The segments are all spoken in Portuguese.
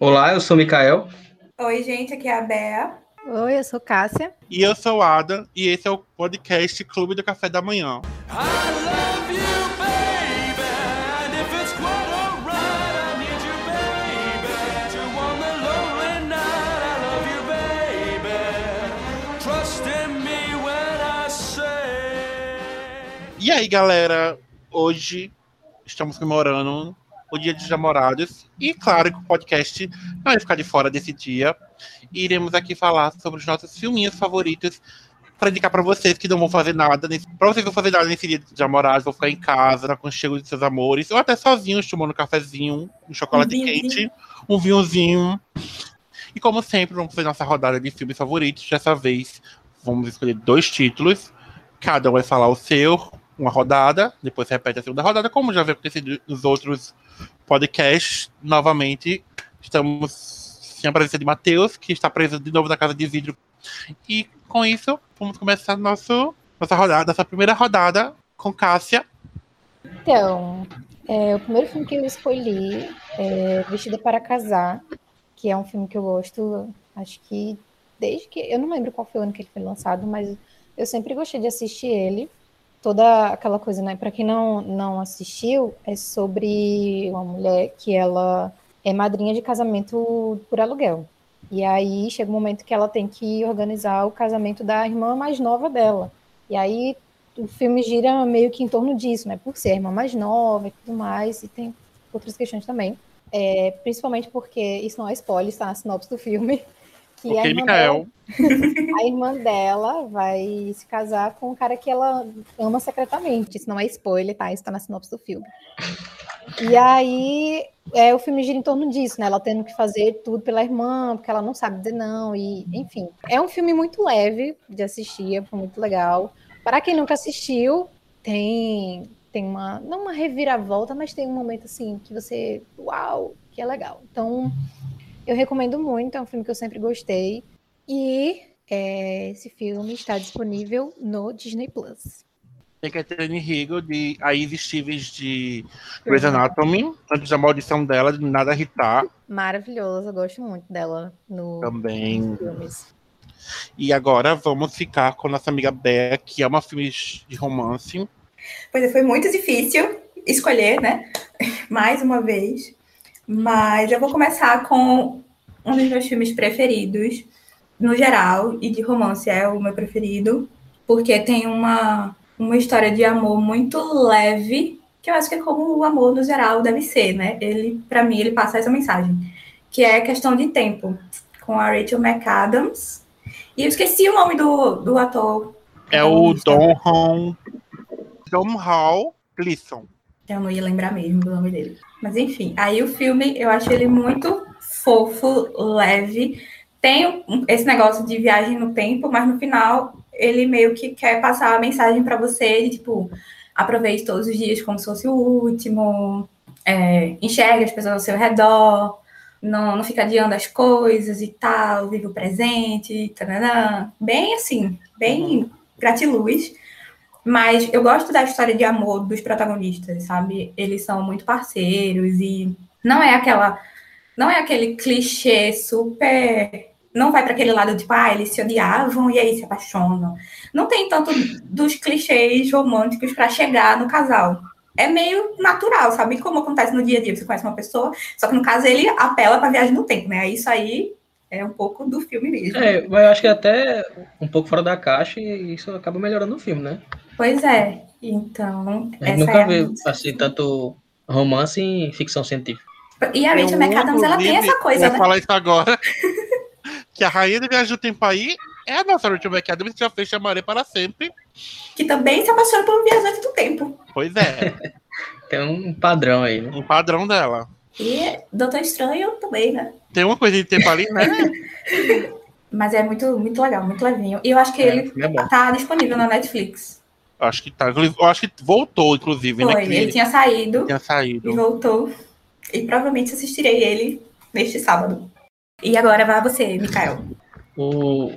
Olá, eu sou o Mikael. Oi, gente, aqui é a Bea. Oi, eu sou Cássia. E eu sou Ada, e esse é o podcast Clube do Café da Manhã. E aí, galera, hoje estamos comemorando o Dia dos Namorados. E claro que o podcast não vai ficar de fora desse dia. E iremos aqui falar sobre os nossos filminhos favoritos para indicar para vocês que não vão fazer nada. Para vocês não fazer nada nesse dia de namorados, vão ficar em casa, na conchego de seus amores, ou até sozinhos, tomando um cafezinho, um chocolate um quente, um vinhozinho. E como sempre, vamos fazer nossa rodada de filmes favoritos. Dessa vez, vamos escolher dois títulos. Cada um vai falar o seu, uma rodada, depois repete a segunda rodada, como já veio acontecido nos outros podcasts. Novamente, estamos sem a presença de Matheus, que está preso de novo na casa de vidro. E com isso, vamos começar nosso, nossa rodada, nossa primeira rodada com Cássia. Então, é, o primeiro filme que eu escolhi é Vestida para Casar, que é um filme que eu gosto, acho que desde que. Eu não lembro qual foi o ano que ele foi lançado, mas eu sempre gostei de assistir ele toda aquela coisa, né? Para quem não, não assistiu, é sobre uma mulher que ela é madrinha de casamento por aluguel. E aí chega um momento que ela tem que organizar o casamento da irmã mais nova dela. E aí o filme gira meio que em torno disso, né? Por ser a irmã mais nova e tudo mais, e tem outras questões também. É, principalmente porque isso não é spoiler, está na sinopse do filme. Que okay, a, irmã dela, a irmã dela vai se casar com um cara que ela ama secretamente. Isso não é spoiler, tá? Isso tá na sinopse do filme. E aí é, o filme gira em torno disso, né? Ela tendo que fazer tudo pela irmã, porque ela não sabe dizer não, e enfim. É um filme muito leve de assistir, foi muito legal. Para quem nunca assistiu, tem tem uma não uma reviravolta, mas tem um momento assim que você, uau, que é legal. Então, eu recomendo muito, é um filme que eu sempre gostei. E é, esse filme está disponível no Disney Plus. Tem Catherine Hegel, de a Stevens de Grey's Anatomy, antes da maldição dela, de Nada Irritar. Maravilhosa, eu gosto muito dela no, Também. nos filmes. E agora vamos ficar com nossa amiga Bea, que ama filmes de romance. Pois é, foi muito difícil escolher, né? Mais uma vez. Mas eu vou começar com um dos meus filmes preferidos, no geral, e de romance é o meu preferido, porque tem uma, uma história de amor muito leve, que eu acho que é como o amor no geral deve ser, né? Ele, para mim, ele passa essa mensagem, que é questão de tempo, com a Rachel McAdams. E eu esqueci o nome do, do ator. É o Dom Hall. Dom Hall Gleason. Eu não ia lembrar mesmo do nome dele. Mas enfim, aí o filme eu acho ele muito fofo, leve. Tem esse negócio de viagem no tempo, mas no final ele meio que quer passar a mensagem para você de tipo, aproveite todos os dias como se fosse o último, é, enxergue as pessoas ao seu redor, não, não fica adiando as coisas e tal, vive o presente, taranã. bem assim, bem uhum. gratiluz. Mas eu gosto da história de amor dos protagonistas, sabe? Eles são muito parceiros e não é aquela não é aquele clichê super não vai para aquele lado de tipo, ah, eles se odiavam e aí se apaixonam. Não tem tanto dos clichês românticos para chegar no casal. É meio natural, sabe? Como acontece no dia a dia, você conhece uma pessoa, só que no caso ele apela para viagem no tempo, né? Isso aí é um pouco do filme mesmo. É, mas eu acho que até um pouco fora da caixa e isso acaba melhorando o filme, né? Pois é. Então. Gente nunca é viu assim, tanto romance em ficção científica. E a Rachel McAdams, ela tem essa coisa, vou né? falar isso agora. que a rainha de viagem do tempo aí é a nossa Rachel McAdams, que já fez Chamaré para sempre. Que também se apaixona por um viajante do tempo. Pois é. tem um padrão aí, né? Um padrão dela. E Doutor Estranho também, né? Tem uma coisa de tempo ali, né? Mas é muito, muito legal, muito levinho. E eu acho que é, ele é tá disponível na Netflix. Acho que tá. Eu acho que voltou, inclusive, né, Foi, né? Ele tinha saído. Tinha saído. E voltou. E provavelmente assistirei ele neste sábado. E agora vai você, Mikael. O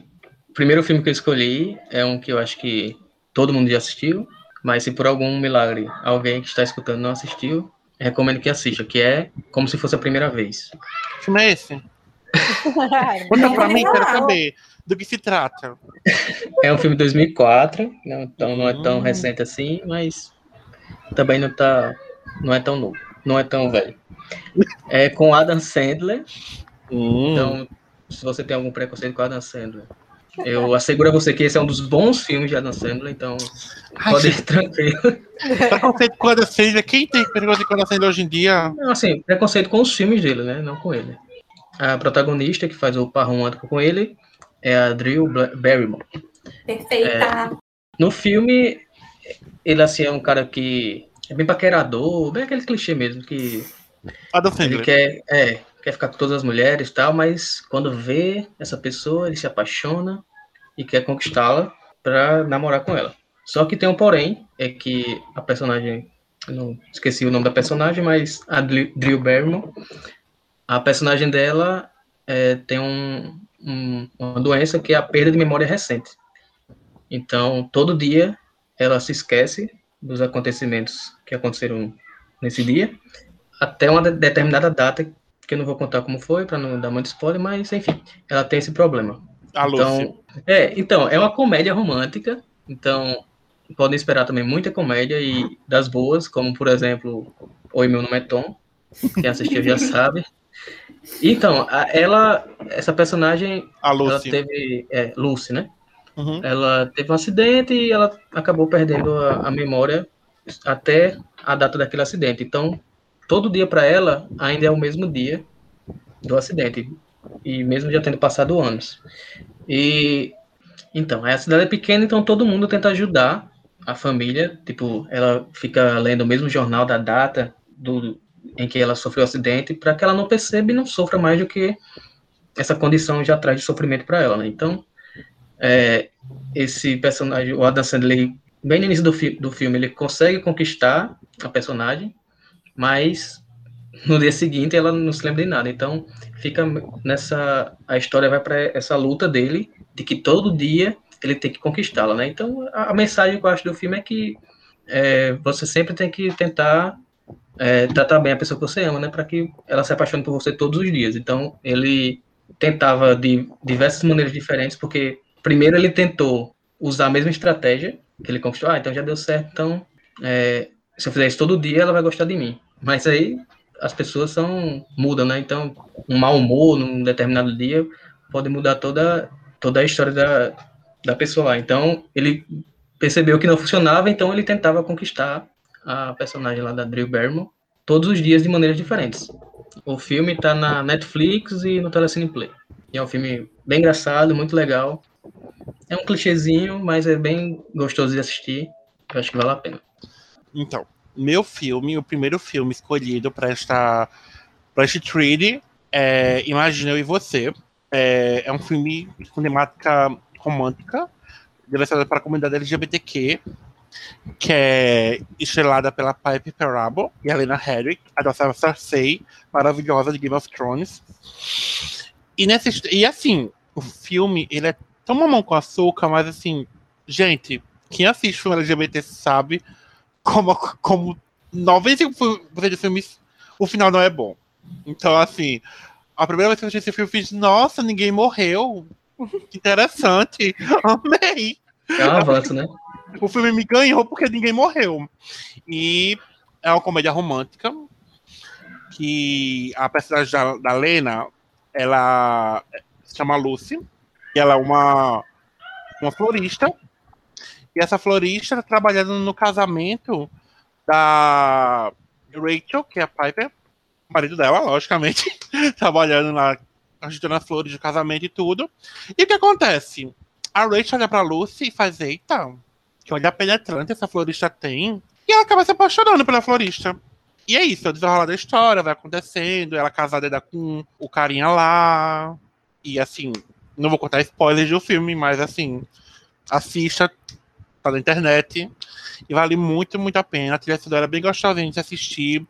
primeiro filme que eu escolhi é um que eu acho que todo mundo já assistiu, mas se por algum milagre alguém que está escutando não assistiu, recomendo que assista, que é Como Se Fosse a Primeira Vez. Que filme é esse? Conta pra mim, quero saber do que se trata. É um filme de 2004, não, então não é tão Hum. recente assim, mas também não tá, não é tão novo, não é tão velho. É com Adam Sandler, Hum. então se você tem algum preconceito com Adam Sandler, eu asseguro a você que esse é um dos bons filmes de Adam Sandler, então Ai, pode ir tranquilo. preconceito com a Sandler. Quem tem preconceito com a Sandler hoje em dia? Não, assim, preconceito com os filmes dele, né? Não com ele. A protagonista que faz o par romântico com ele é a Drew Barrymore. Perfeita. No filme, ele assim é um cara que é bem paquerador, bem aquele clichê mesmo, que Adam ele quer, é, quer ficar com todas as mulheres e tal, mas quando vê essa pessoa, ele se apaixona e quer conquistá-la pra namorar com ela. Só que tem um porém, é que a personagem, não esqueci o nome da personagem, mas a Drew Barrymore, a personagem dela é, tem um, um- uma doença que é a perda de memória recente. Então, todo dia ela se esquece dos acontecimentos que aconteceram nesse dia, até uma de- determinada data, que eu não vou contar como foi, para não dar muito spoiler, mas enfim, ela tem esse problema. A. Então, é, então, é uma comédia romântica, então podem esperar também muita comédia e das boas, como por exemplo, Oi, meu nome é Tom, quem assistiu já sabe. Então, ela, essa personagem, a ela Lucy. teve, é, Lucy, né? Uhum. Ela teve um acidente e ela acabou perdendo a, a memória até a data daquele acidente. Então, todo dia para ela ainda é o mesmo dia do acidente, e mesmo já tendo passado anos. E então, a cidade é pequena, então todo mundo tenta ajudar a família. Tipo, ela fica lendo o mesmo jornal da data do, em que ela sofreu o acidente, para que ela não perceba e não sofra mais do que essa condição já traz de sofrimento para ela. Né? Então, é, esse personagem, o Adam Sandler, bem no início do, fi do filme, ele consegue conquistar a personagem, mas no dia seguinte ela não se lembra de nada. Então fica nessa a história vai para essa luta dele de que todo dia ele tem que conquistá-la, né? Então a, a, mensagem que eu acho do filme é que é, você sempre tem que tentar é, tratar bem a pessoa que você ama, né? Para que ela se apaixone por você todos os dias. Então ele tentava de diversas maneiras diferentes, porque primeiro ele tentou usar a mesma estratégia que ele conquistou. Ah, então já deu certo. Então é, se eu fizer isso todo dia, ela vai gostar de mim. Mas aí as pessoas são mudam, né? Então, um mau humor num determinado dia pode mudar toda toda a história da, da pessoa lá. Então, ele percebeu que não funcionava, então ele tentava conquistar a personagem lá da Drew Barrymore todos os dias de maneiras diferentes. O filme tá na Netflix e no Telecine Play. E é um filme bem engraçado, muito legal. É um clichêzinho, mas é bem gostoso de assistir. Eu acho que vale a pena. Então, meu filme, o primeiro filme escolhido para esta para este treat é Imagina Eu e Você. É, é um filme com temática romântica, direcionado para a comunidade LGBTQ, que é estrelada pela Pipe Perabo e a Lena Herrick, a nossa Cersei, maravilhosa de Game of Thrones. E, nessa, e assim, o filme, ele é tão mamão com açúcar, mas assim, gente, quem assiste filme LGBT sabe como, como 95% dos filmes, o final não é bom. Então, assim, a primeira vez que eu assisti esse filme, eu fiz, nossa, ninguém morreu. Que interessante. Amei. É um avanço, né? O filme me ganhou porque ninguém morreu. E é uma comédia romântica que a personagem da, da Lena, ela se chama Lucy, e ela é uma, uma florista. E essa florista está trabalhando no casamento da Rachel, que é a Piper, marido dela, logicamente, trabalhando lá, ajudando as flores de casamento e tudo. E o que acontece? A Rachel olha pra Lucy e faz, eita, que olhar penetrante essa florista tem. E ela acaba se apaixonando pela florista. E é isso, é o desenrolar da história, vai acontecendo, ela casada com o carinha lá. E assim, não vou contar spoilers do filme, mas assim, assista, tá na internet. E vale muito, muito a pena. A trilha sonora é bem gostosinha de assistir.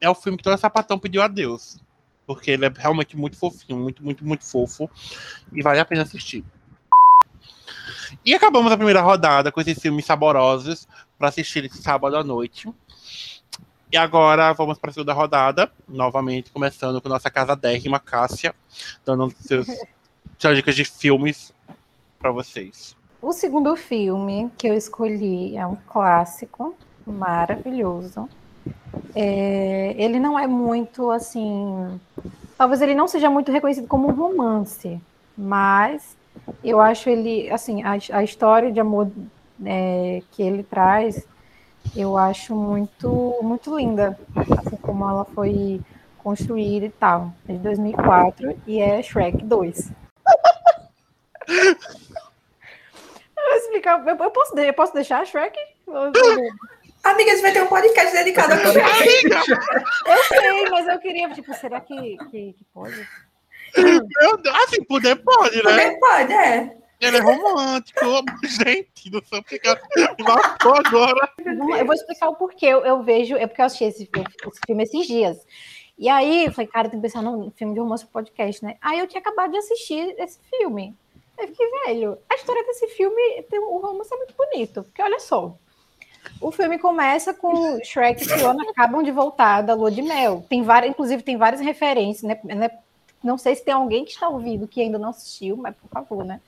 É o filme que todo sapatão pediu a Deus. Porque ele é realmente muito fofinho, muito, muito, muito fofo. E vale a pena assistir. E acabamos a primeira rodada com esses filmes saborosos para assistir esse sábado à noite. E agora vamos para a segunda rodada, novamente começando com nossa casa dérrima, Cássia, dando seus, suas dicas de filmes para vocês. O segundo filme que eu escolhi é um clássico maravilhoso. É, ele não é muito assim. Talvez ele não seja muito reconhecido como um romance, mas eu acho ele, assim, a, a história de amor é, que ele traz, eu acho muito, muito linda, assim como ela foi construída e tal. É de 2004 e é Shrek 2. Eu, explicar, eu, eu, posso, eu posso deixar Shrek? Amiga, a gente vai ter um podcast dedicado a Shrek. Eu sei, mas eu queria, tipo, será que, que, que pode? Assim, poder pode, né? Poder pode, é. Ele é romântico, gente, não sei porque matou agora. Eu vou explicar o porquê. Eu, eu vejo, é porque eu assisti esse, esse, filme esses dias. E aí, eu falei, cara, tem que pensar num filme de romance podcast, né? Aí eu tinha acabado de assistir esse filme. Eu fiquei, velho, a história desse filme, tem, o romance é muito bonito, porque olha só. O filme começa com Shrek e Fiona acabam de voltar da lua de mel. Tem várias, inclusive tem várias referências, né? Não sei se tem alguém que está ouvindo que ainda não assistiu, mas por favor, né?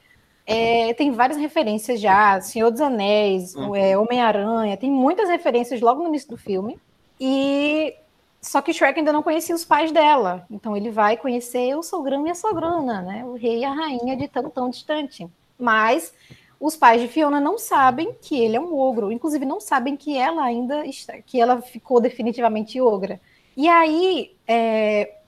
É, tem várias referências já, Senhor dos Anéis, uhum. é, Homem-Aranha, tem muitas referências logo no início do filme. E só que Shrek ainda não conhecia os pais dela. Então ele vai conhecer o sogrão e a sogrona, né? O rei e a rainha de tão tão distante. Mas os pais de Fiona não sabem que ele é um ogro, inclusive não sabem que ela ainda está, que ela ficou definitivamente ogra. E aí é,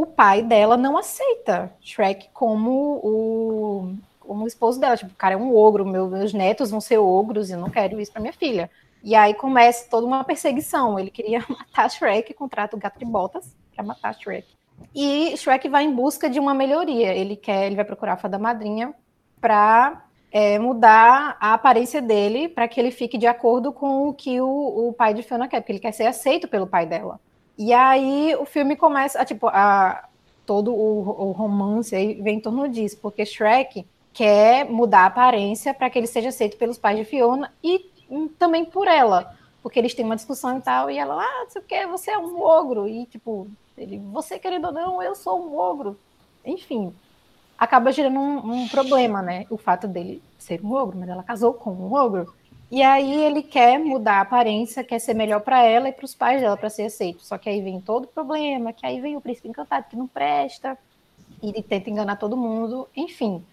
o pai dela não aceita Shrek como o, como o esposo dela. Tipo, o cara é um ogro, meu, meus netos vão ser ogros e eu não quero isso para minha filha. E aí começa toda uma perseguição. Ele queria matar Shrek, contrata o gato de botas para matar Shrek. E Shrek vai em busca de uma melhoria. Ele quer, ele vai procurar a fada madrinha para é, mudar a aparência dele para que ele fique de acordo com o que o, o, pai de Fiona quer, porque ele quer ser aceito pelo pai dela. E aí o filme começa, a, tipo, a, todo o, o romance aí vem em torno disso, porque Shrek quer mudar a aparência para que ele seja aceito pelos pais de Fiona e também por ela, porque eles têm uma discussão e tal, e ela, ah, não sei o que, você é um ogro, e tipo, ele, você querendo ou não, eu sou um ogro. Enfim, acaba gerando um, um, problema, né? O fato dele ser um ogro, mas ela casou com um ogro. E aí ele quer mudar a aparência, quer ser melhor para ela e para os pais dela para ser aceito. Só que aí vem todo o problema, que aí vem o príncipe encantado que não presta, e ele tenta enganar todo mundo, enfim.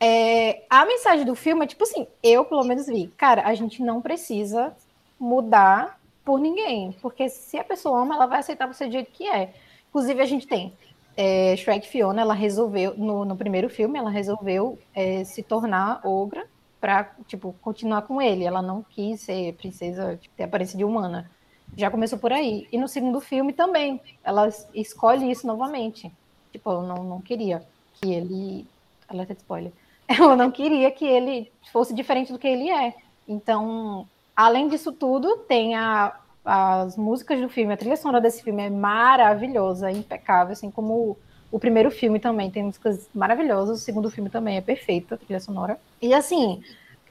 É, a mensagem do filme é tipo assim, eu pelo menos vi, cara, a gente não precisa mudar por ninguém, porque se a pessoa ama, ela vai aceitar você do jeito que é. Inclusive, a gente tem é, Shrek Fiona, ela resolveu, no, no primeiro filme, ela resolveu é, se tornar ogra para tipo, continuar com ele. Ela não quis ser princesa, tipo, ter aparência de humana. Já começou por aí. E no segundo filme também, ela escolhe isso novamente. Tipo, ela não, não queria que ele. Alerta de spoiler ela não queria que ele fosse diferente do que ele é. Então, além disso tudo, tem a, as músicas do filme, a trilha sonora desse filme é maravilhosa, impecável, assim como o, primeiro filme também tem músicas maravilhosas, o segundo filme também é perfeito, a trilha sonora. E assim,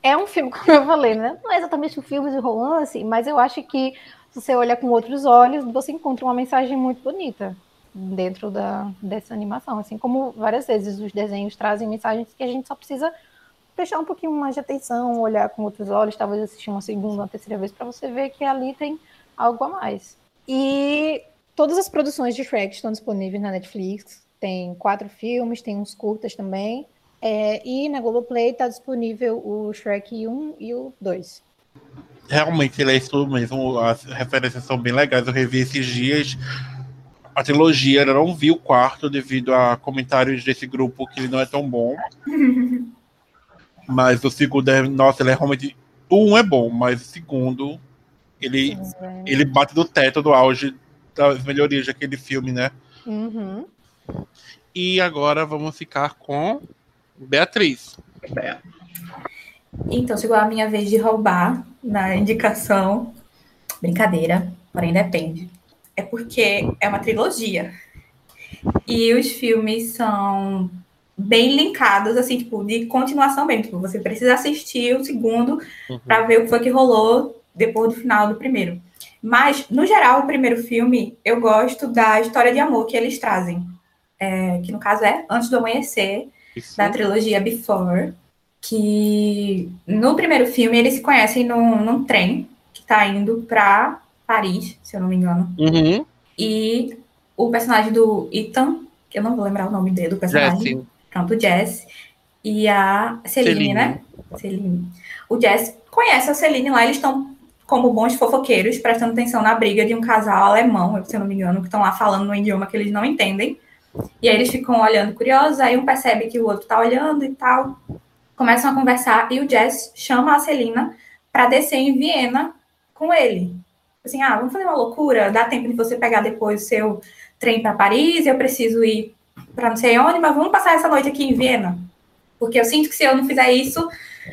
é um filme, como eu falei, né? Não é exatamente um filme de romance, mas eu acho que se você olha com outros olhos, você encontra uma mensagem muito bonita dentro da, dessa animação. Assim como várias vezes os desenhos trazem mensagens que a gente só precisa prestar um pouquinho mais de atenção, olhar com outros olhos, talvez assistir uma segunda, uma terceira vez para você ver que ali tem algo a mais. E todas as produções de Shrek estão disponíveis na Netflix. Tem quatro filmes, tem uns curtas também. É, e na Globoplay está disponível o Shrek 1 e o 2. Realmente, ele é isso mesmo. As referências são bem legais. Eu revi esses dias a trilogia, eu não vi o quarto devido a comentários desse grupo que ele não é tão bom. mas o segundo é, nossa, ele é realmente. O um é bom, mas o segundo, ele, é. ele bate do teto do auge das melhorias daquele filme, né? Uhum. E agora vamos ficar com Beatriz. Então, chegou a minha vez de roubar na indicação. Brincadeira, porém depende é porque é uma trilogia. E os filmes são bem linkados, assim, tipo, de continuação mesmo. Tipo, você precisa assistir o segundo uhum. para ver o que foi que rolou depois do final do primeiro. Mas, no geral, o primeiro filme, eu gosto da história de amor que eles trazem. É, que no caso é Antes do Amanhecer, Isso. da trilogia Before. Que no primeiro filme eles se conhecem num, num trem que está indo para Paris, se eu não me engano. Uhum. E o personagem do Ethan, que eu não vou lembrar o nome dele, do personagem. Jesse. Pronto, o Jess. E a Celine, Celine. né? Celine. O Jess conhece a Celine lá, eles estão como bons fofoqueiros, prestando atenção na briga de um casal alemão, se eu não me engano, que estão lá falando no idioma que eles não entendem. E aí eles ficam olhando curiosos, aí um percebe que o outro tá olhando e tal. Começam a conversar e o Jess chama a Celina para descer em Viena com ele. Assim, ah, vamos fazer uma loucura, dá tempo de você pegar depois o seu trem para Paris, eu preciso ir para não sei onde, mas vamos passar essa noite aqui em Viena. Porque eu sinto que se eu não fizer isso,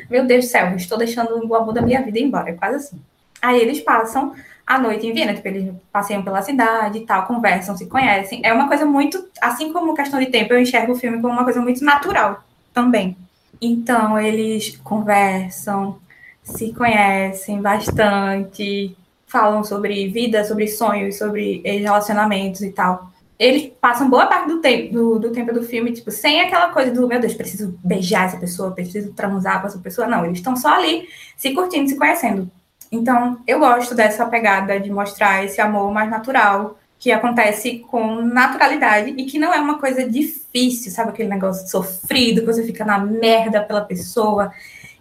meu Deus do céu, estou deixando o amor da minha vida embora, é quase assim. Aí eles passam a noite em Viena, tipo, eles passeiam pela cidade e tal, conversam, se conhecem. É uma coisa muito, assim como questão de tempo, eu enxergo o filme como uma coisa muito natural também. Então, eles conversam, se conhecem bastante, falam sobre vida, sobre sonhos, sobre relacionamentos e tal. Eles passam boa parte do tempo do, do tempo do filme, tipo, sem aquela coisa do meu Deus, preciso beijar essa pessoa, preciso transar com essa pessoa. Não, eles estão só ali se curtindo, se conhecendo. Então, eu gosto dessa pegada de mostrar esse amor mais natural, que acontece com naturalidade e que não é uma coisa difícil, sabe? Aquele negócio sofrido, que você fica na merda pela pessoa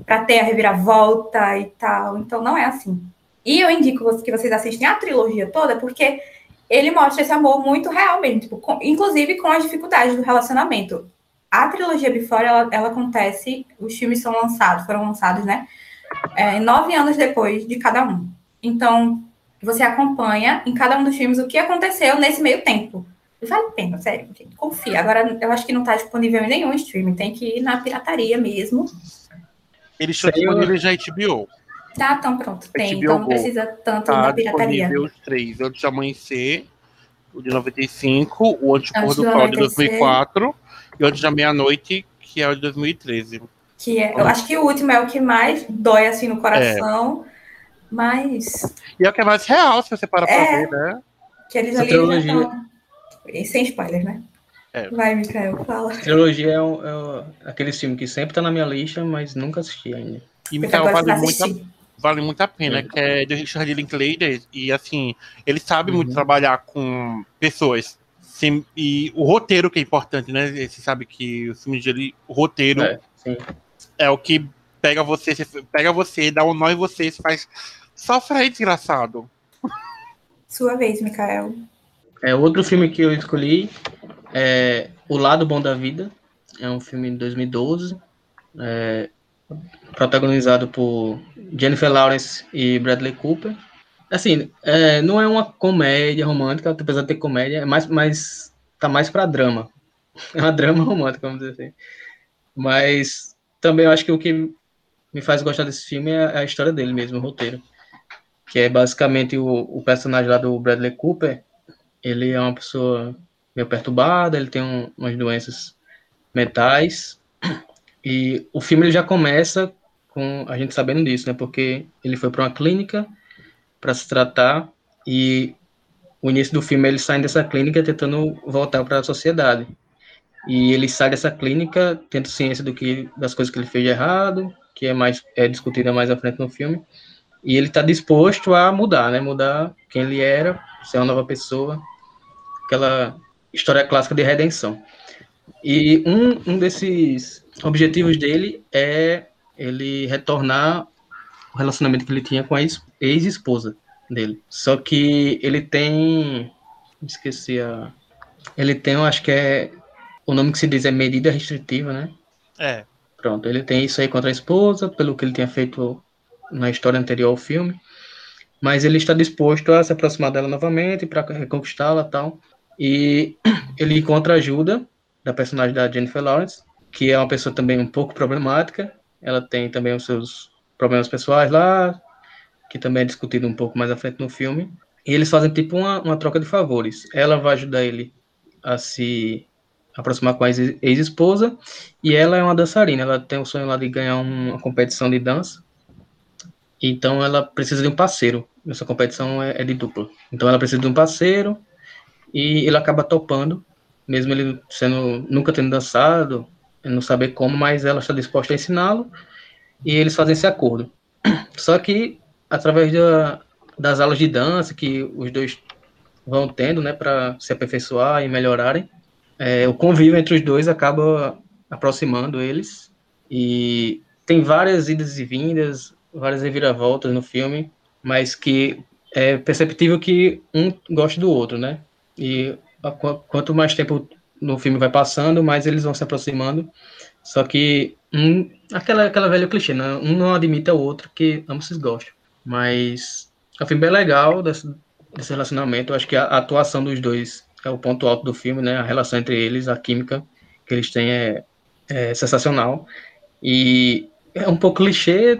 para ter a reviravolta e tal. Então, não é assim. E eu indico que vocês assistem a trilogia toda, porque ele mostra esse amor muito real mesmo, tipo, com, inclusive com as dificuldades do relacionamento. A trilogia Before, ela, ela acontece, os filmes são lançados, foram lançados, né? É, nove anos depois de cada um. Então, você acompanha em cada um dos filmes o que aconteceu nesse meio tempo. E vale a pena, sério, gente, confia. Agora, eu acho que não está disponível em nenhum streaming, tem que ir na pirataria mesmo. Eles estão disponíveis na HBO. Tá, então pronto, tem. HBO então não precisa tanto tá da pirataria. os três, Antes de Amanhecer, o de 95, o Antes do Sol de 2004 e o Antes da Meia-Noite, que é o de 2013. Que é, eu acho que o último é o que mais dói assim no coração, é. mas. E é o que é mais real, se você para é, pra ver, né? Que eles ali trilogia... Tão... Sem spoiler, né? É. Vai, Mikael, fala. A trilogia é, um, é um, aquele filme que sempre tá na minha lista, mas nunca assisti ainda. E Mikael vale muito, a, vale muito a pena, que é de Richard Linklater, e assim, ele sabe uhum. muito trabalhar com pessoas. Sim, e o roteiro que é importante, né? Você sabe que o filme dele, o roteiro é, é o que pega você, pega você, dá um nó em você, se faz. Sofre aí, desgraçado. Sua vez, Mikael. É, outro filme que eu escolhi é O Lado Bom da Vida. É um filme de 2012. É, protagonizado por Jennifer Lawrence e Bradley Cooper. Assim, é, não é uma comédia romântica, apesar de ter comédia, é mais, mais tá mais para drama. É uma drama romântica, vamos dizer assim. Mas também eu acho que o que me faz gostar desse filme é a história dele mesmo, o roteiro. Que é basicamente o, o personagem lá do Bradley Cooper. Ele é uma pessoa meio perturbada, ele tem um, umas doenças mentais. E o filme ele já começa com a gente sabendo disso, né? Porque ele foi para uma clínica para se tratar e o início do filme ele sai dessa clínica tentando voltar para a sociedade. E ele sai dessa clínica tendo ciência do que das coisas que ele fez de errado, que é mais é discutida mais à frente no filme. E ele está disposto a mudar, né? Mudar quem ele era, ser uma nova pessoa. Aquela história clássica de redenção. E um, um desses objetivos dele é ele retornar o relacionamento que ele tinha com a ex-esposa dele. Só que ele tem. Esqueci a. Ele tem, eu acho que é o nome que se diz é medida restritiva, né? É. Pronto, ele tem isso aí contra a esposa, pelo que ele tinha feito na história anterior ao filme. Mas ele está disposto a se aproximar dela novamente para reconquistá-la tal. E ele encontra ajuda da personagem da Jennifer Lawrence, que é uma pessoa também um pouco problemática. Ela tem também os seus problemas pessoais lá, que também é discutido um pouco mais à frente no filme. E eles fazem tipo uma, uma troca de favores. Ela vai ajudar ele a se aproximar com a ex-esposa, e ela é uma dançarina, ela tem o sonho lá de ganhar uma competição de dança, então ela precisa de um parceiro, nessa competição é, é de dupla. Então ela precisa de um parceiro e ele acaba topando, mesmo ele sendo nunca tendo dançado, não saber como, mas ela está disposta a ensiná-lo e eles fazem esse acordo. Só que através da, das aulas de dança que os dois vão tendo, né, para se aperfeiçoar e melhorarem, é, o convívio entre os dois acaba aproximando eles e tem várias idas e vindas, várias reviravoltas no filme, mas que é perceptível que um gosta do outro, né? E quanto mais tempo no filme vai passando, mais eles vão se aproximando. Só que um, aquela, aquela velha clichê, né? um não admite ao outro que ambos se gostam. Mas é um filme bem legal desse, desse relacionamento. Eu acho que a, a, atuação dos dois é o ponto alto do filme, né? A relação entre eles, a química que eles têm é, é sensacional. E é um pouco clichê,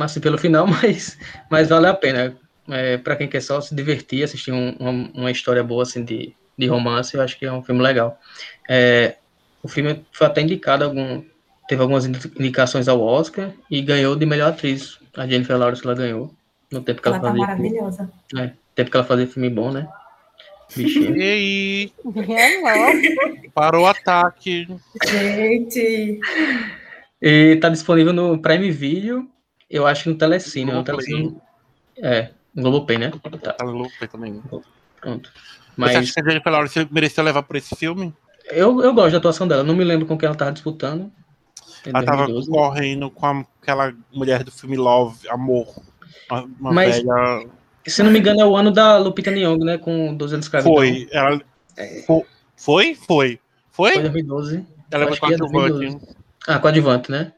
assim, pelo final, mas, mas vale a pena. É, para quem quer só se divertir, assistir um, uma, uma, história boa assim, de, de romance, eu acho que é um filme legal. É, o filme foi até indicado, algum, teve algumas indicações ao Oscar e ganhou de melhor atriz. A Jennifer Lawrence ela ganhou. No tempo que ela, ela tá fazia. maravilhosa. É, tempo que ela fazia filme bom, né? Bichinho. E aí? Parou o ataque. Gente. E tá disponível no Prime Video, eu acho que no Telecine. No Telecine é, no Globoplay, né? Tá. tá no Globoplay também. Pronto. Mas... Você acha que a Jennifer Lawrence mereceu levar por esse filme? Eu, eu gosto da atuação dela. Não me lembro com quem ela tava disputando. Ela 2012. tava correndo com aquela mulher do filme Love, Amor. Uma, uma Mas, velha... se não me engano, é o ano da Lupita Nyong'o, né? Com 12 anos de Foi. Ela... É. Foi? Foi. Foi? Foi 2012. Ela foi coadjuvante. Ah, coadjuvante, né?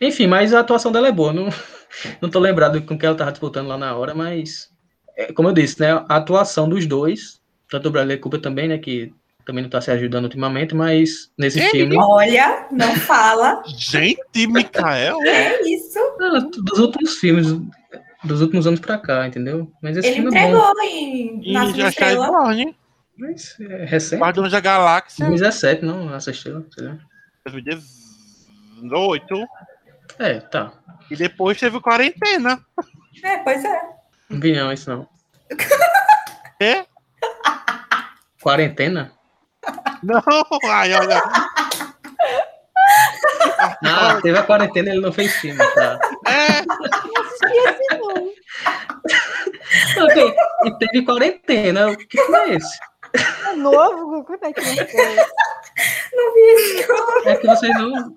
Enfim, mas a atuação dela é boa. Não, não tô lembrado com quem ela tava disputando lá na hora, mas... É, como eu disse, né? A atuação dos dois, tanto o Bradley Cooper também, né? Que também não tá se ajudando ultimamente, mas nesse Ei, filme. Olha, não fala. Gente, Mikael! É isso. Ah, dos últimos filmes, dos últimos anos pra cá, entendeu? Mas esse Ele filme entregou é bom. em Nasce já Estrela. Mas é recente. Guardiões da Galáxia. 2017, não, assistiu, sei lá. 2018. É, tá. E depois teve quarentena. É, pois é. Não vi não, isso não. É? Quarentena? Não, ai, olha. Ah, teve a quarentena ele não fez filme, tá? É, E teve quarentena. O que foi esse? É novo? Como é que não foi? Não vi isso. É que vocês não,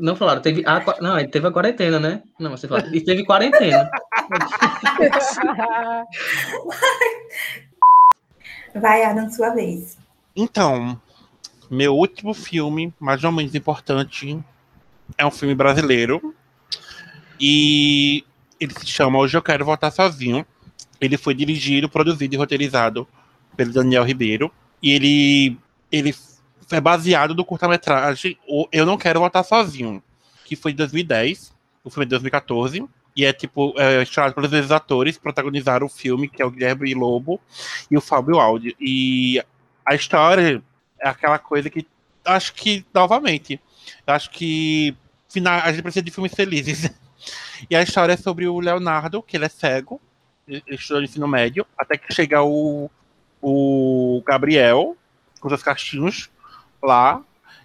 não falaram. Teve a, não, ele teve a quarentena, né? Não, você falou. E teve quarentena. Vai, Adam, sua vez. Então, meu último filme, mais ou menos importante, é um filme brasileiro. E ele se chama Hoje Eu Quero Voltar Sozinho. Ele foi dirigido, produzido e roteirizado pelo Daniel Ribeiro. E ele, ele é baseado no curta-metragem Eu Não Quero Voltar Sozinho, que foi de 2010. O filme é de 2014. E é tipo, é estrelado pelos mesmos atores que protagonizaram o filme, que é o Guilherme Lobo e o Fábio Aldi. E a história é aquela coisa que acho que, novamente, acho que final, a gente precisa de filmes felizes. E a história é sobre o Leonardo, que ele é cego, estudou no ensino médio, até que chega o, o Gabriel, com seus castinhos lá,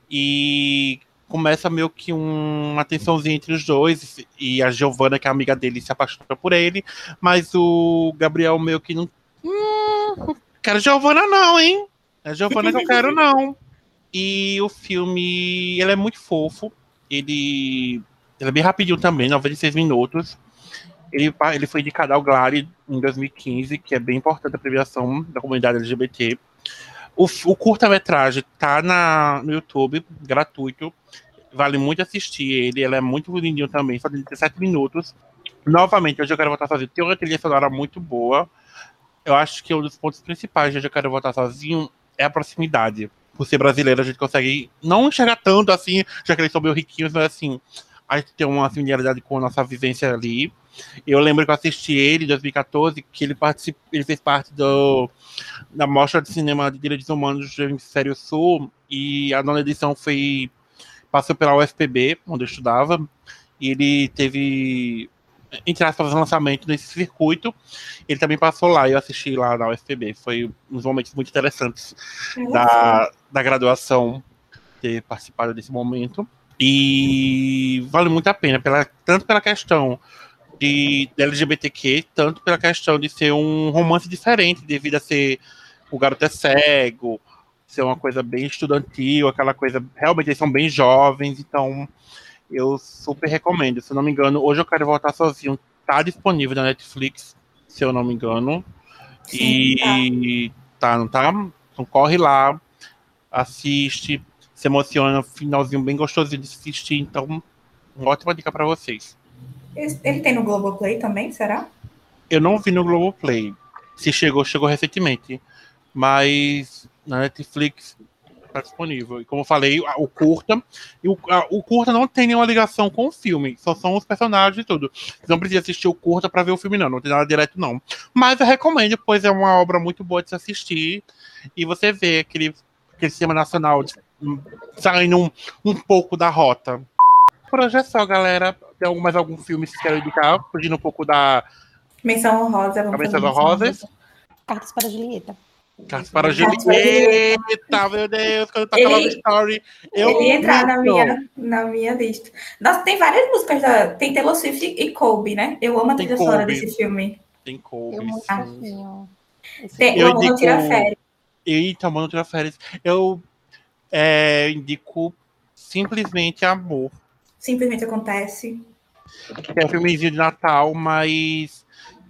e começa meio que um, uma tensãozinha entre os dois, e a Giovanna, que é amiga dele, se apaixona por ele, mas o Gabriel meio que não. Hum, quero Giovanna, não, hein? É a Giovanna que eu quero, não. E o filme, ele é muito fofo. Ele, ele é bem rapidinho também, 96 minutos. Ele, ele foi indicado ao Glare em 2015, que é bem importante a premiação da comunidade LGBT. O, o curta-metragem tá na, no YouTube, gratuito. Vale muito assistir ele. Ele é muito lindinho também, só tem 17 minutos. Novamente, hoje eu quero voltar sozinho. Tem uma trilha sonora muito boa. Eu acho que um dos pontos principais de hoje eu quero voltar sozinho é a proximidade. Por ser brasileiro, a gente consegue não enxergar tanto assim, já que eles são meio riquinhos, mas assim, a gente tem uma similaridade com a nossa vivência ali. Eu lembro que eu assisti ele em 2014, que ele, ele fez parte do... da Mostra de Cinema de Direitos Humanos do Hemisfério Sul, e a nona edição foi passou pela UFPB, onde eu estudava, e ele teve entre aspas, lançamento nesse circuito. Ele também passou lá eu assisti lá na UFPB. Foi uns momentos muito interessantes da, da graduação ter participado desse momento. E vale muito a pena, pela, tanto pela questão de, de LGBTQ, tanto pela questão de ser um romance diferente, devido a ser o garoto é cego, ser uma coisa bem estudantil, aquela coisa. Realmente eles são bem jovens, então eu super recomendo. Se eu não me engano, hoje eu quero voltar sozinho. Tá disponível na Netflix, se eu não me engano. Sim, e tá. tá, não tá? Então corre lá, assiste, se emociona, finalzinho bem gostosinho de assistir, então uma ótima dica para vocês. Ele tem no Globoplay também, será? Eu não vi no Globoplay. Se chegou, chegou recentemente. Mas na Netflix está disponível. E como eu falei, o curta. E o, a, o curta não tem nenhuma ligação com o filme. Só são os personagens e tudo. Você não precisa assistir o curta para ver o filme, não. Não tem nada direto, não. Mas eu recomendo, pois é uma obra muito boa de se assistir. E você vê aquele, aquele sistema nacional de, um, saindo um, um pouco da rota. Por hoje é só, galera. Tem mais algum filme que vocês querem indicar? Fugindo um pouco da. Menção honrosa. Menção honrosa. Cartas para Julieta. Cartas para Julieta, meu Deus, quando toca Love Story. Eu ele entrar na minha, na minha lista. Nossa, tem várias músicas da. Tem Taylor Swift e Kobe, né? Eu amo a trilha sonora desse filme. Tem Kobe. Eu ah. Tem eu indico... Tira Férias. Eita, Mano Tira Férias. Eu é, indico simplesmente Amor. Simplesmente acontece. É um filmezinho de Natal, mas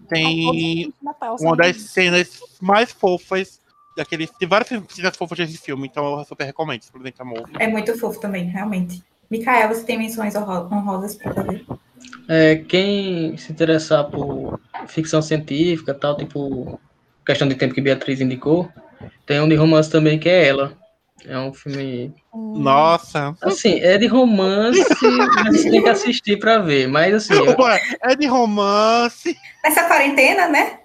tem Natal, uma das cenas mais fofas daquele. Tem várias cenas fofas desse filme, então eu super recomendo, simplesmente amor. É muito fofo também, realmente. Micael, você tem menções honrosas para fazer? É, quem se interessar por ficção científica, tal, tipo Questão de Tempo que Beatriz indicou, tem um de romance também que é ela. É um filme. Nossa! Assim, é de romance, mas você tem que assistir pra ver. Mas assim. Ué, é de romance. Nessa quarentena, né?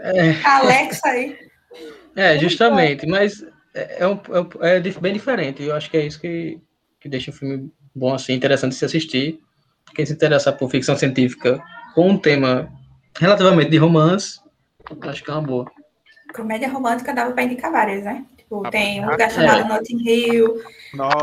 É. Alexa aí. É, justamente. Mas é, é, um, é, é bem diferente. Eu acho que é isso que, que deixa o filme bom, assim, interessante de se assistir. Quem se interessar por ficção científica com um tema relativamente de romance, acho que é uma boa. Comédia romântica dava pra indicar várias, né? Tipo, tem um lugar chamado é. Notting Hill,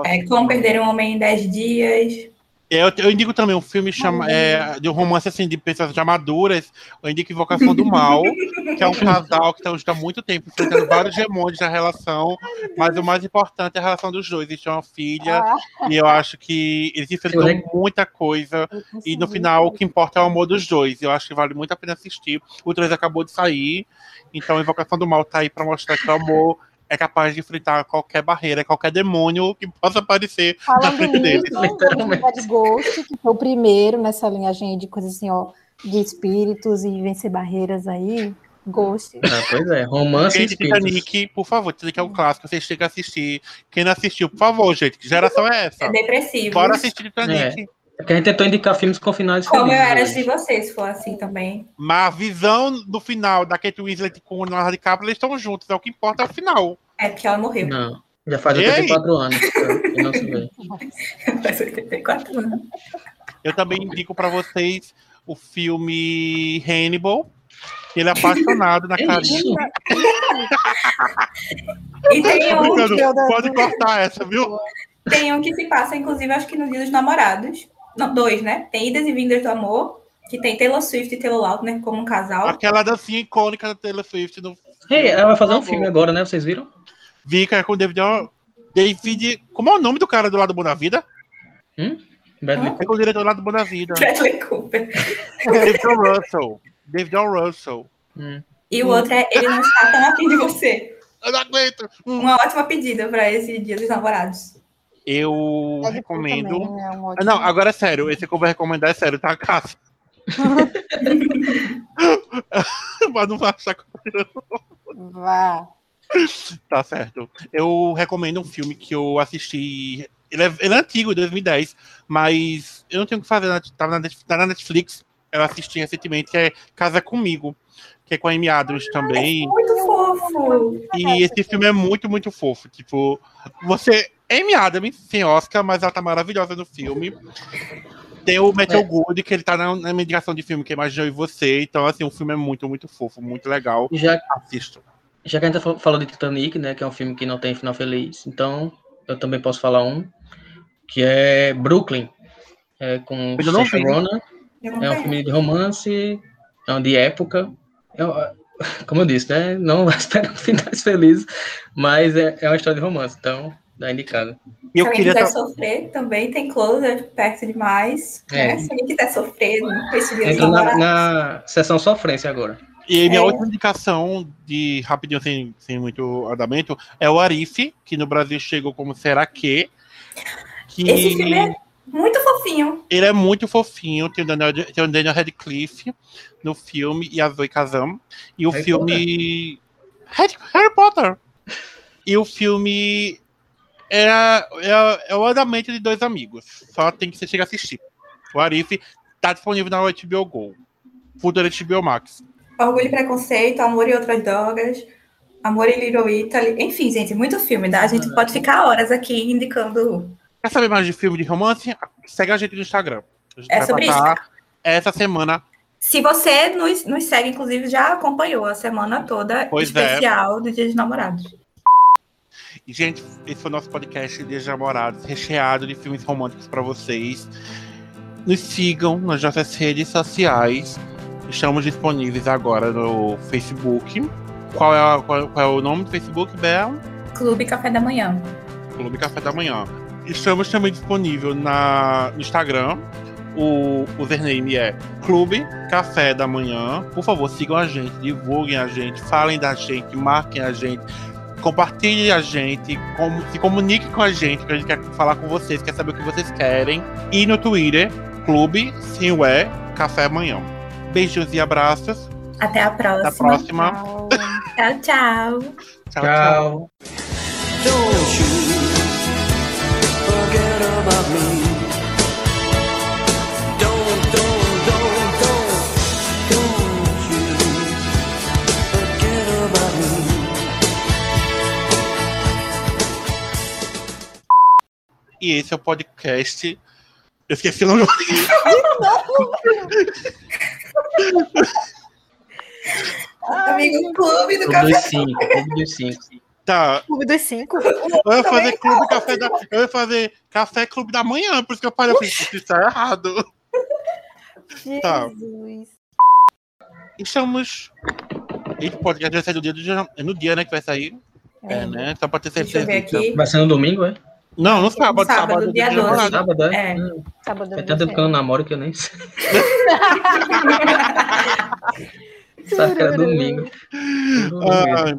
é, Como Perder um Homem em 10 Dias. Eu, eu indico também um filme chama, é, de um romance assim, de pessoas de amaduras. Eu indico Invocação do Mal, que é um casal que está há muito tempo enfrentando vários demônios na relação, mas o mais importante é a relação dos dois. Eles têm uma filha, ah. e eu acho que eles enfrentam muita coisa, e no final o que importa é o amor dos dois. Eu acho que vale muito a pena assistir. O 3 acabou de sair, então Invocação do Mal tá aí para mostrar que o amor é capaz de enfrentar qualquer barreira, qualquer demônio que possa aparecer Falando na frente dele. de Ghost, que foi o primeiro nessa linhagem de coisas assim, ó, de espíritos e vencer barreiras aí. Ghost. Ah, pois é, romance gente, Titanic, por favor, Titanic é um clássico, vocês têm que assistir. Quem não assistiu, por favor, gente, que geração é essa? É depressivo. Bora assistir Titanic. É. É que a gente tentou indicar filmes com finais Como felizes, eu era se você, se for assim também. Mas a visão do final da Kate Winslet com o Leonardo DiCaprio, eles estão juntos. É o que importa é o final. É porque ela morreu. Não, já faz 84 anos. E não se vê. faz 84 anos. Eu também indico para vocês o filme Hannibal. Ele é apaixonado na Karina. e tem um... Pode cortar essa, viu? Tem um que se passa, inclusive, acho que no Dia dos Namorados. Não, dois, né? Tem Idas e Vindas do Amor, que tem Taylor Swift e Taylor Lautner como um casal. Aquela dancinha icônica da Taylor Swift. No... Hey, ela vai fazer um filme agora, né? Vocês viram? Vi, que é com o David... David... Como é o nome do cara do lado Bom da Vida? Hum? Bradley É com o diretor do lado Bom da Vida. Bradley Cooper. David Russell. David Russell. Hum. E o outro é Ele Não Está Tão Afim de Você. Eu não aguento. Hum. Uma ótima pedida para esse Dia dos Namorados. Eu é recomendo. Também, né? um não, agora é sério. Esse que eu vou recomendar é sério, tá, Cássio? Mas não vai achar que eu Vá. Tá certo. Eu recomendo um filme que eu assisti. Ele é, ele é antigo, 2010, mas eu não tenho o que fazer. Tava na, tá na Netflix. Eu assisti recentemente, que é Casa Comigo, que é com a Amy Adams também. É muito fofo. E esse filme é muito, muito fofo. Tipo, você Amy Adams, sem Oscar, mas ela tá maravilhosa no filme. Tem o Matthew É. Good, que ele tá na, na indicação de filme que imaginou e você. Então, assim, o filme é muito, muito fofo, muito legal. Já, Assisto. já que a gente fal- falou de Titanic, né? Que é um filme que não tem final feliz. Então, eu também posso falar um. Que é Brooklyn. É com Eu Saoirse. Ronan. Eu É um filme de romance, é um de época. É um- como eu disse, né? Não espero finais felizes, mas é, é uma história de romance, então dá indicado. E Se eu alguém queria. quiser ta- sofrer, também tem Closer perto demais. É. né? Se alguém quiser sofrer dia Entra na, na sessão sofrência agora. E minha É. última indicação, de rapidinho, sem, sem muito andamento, é o Arif, que no Brasil chegou como Será Que. que Esse filme é muito fofinho. Ele é muito fofinho, tem o Daniel, tem o Daniel Radcliffe no filme e a Zoe Kazan. E o Harry filme. Harry, Harry Potter! E o filme é, é, é o andamento de dois amigos. Só tem que você chegar a assistir. O Arif tá disponível na HBO Go. Futuro HBO Max. Orgulho e Preconceito, Amor e Outras Drogas, Amor e Little Italy. Enfim, gente, muito filme. Tá? A gente pode ficar horas aqui indicando. Quer saber mais de filme de romance? Segue a gente no Instagram. Gente É sobre isso. Essa semana. Se você nos, nos segue, inclusive, já acompanhou a semana toda Pois é. especial do Dia dos Namorados. E, gente, esse foi o nosso podcast de Namorados, recheado de filmes românticos para vocês. Nos sigam nas nossas redes sociais. Estamos disponíveis agora no Facebook. Qual é, a- qual, qual é o nome do Facebook, Bel? Clube Café da Manhã. Clube Café da Manhã. Estamos também disponível na, no Instagram. O username é Clube Café da Manhã. Por favor, sigam a gente, divulguem a gente, falem da gente, marquem a gente, compartilhem a gente, com- se comuniquem com a gente, que a gente quer falar com vocês, quer saber o que vocês querem. E no Twitter, Clube Sim Ué Café Amanhã. Beijos e abraços. Até a próxima. Até a próxima. Tchau. Tchau, tchau. Tchau, tchau. E esse é o podcast. Eu esqueci o nome. Amigo Clube do Clube Café. dos cinco, Clube dos cinco. Tá, Clube dos cinco. eu ia fazer clube café da. Eu ia fazer café clube da manhã, por isso que eu parei. Isso tá errado. Tá. Jesus. Estamos. Esse podcast vai sair do dia do dia. É no dia, né? Que vai sair. É, né? Só pra ter certeza. Vai ser no domingo, é? Não, no sábado. Sábado, sábado, dia do 12. namorado. Sábado, é? É. Hum, Sábado Faz tanto tempo que eu não namoro que eu nem sei. Sabe que era domingo. Ai,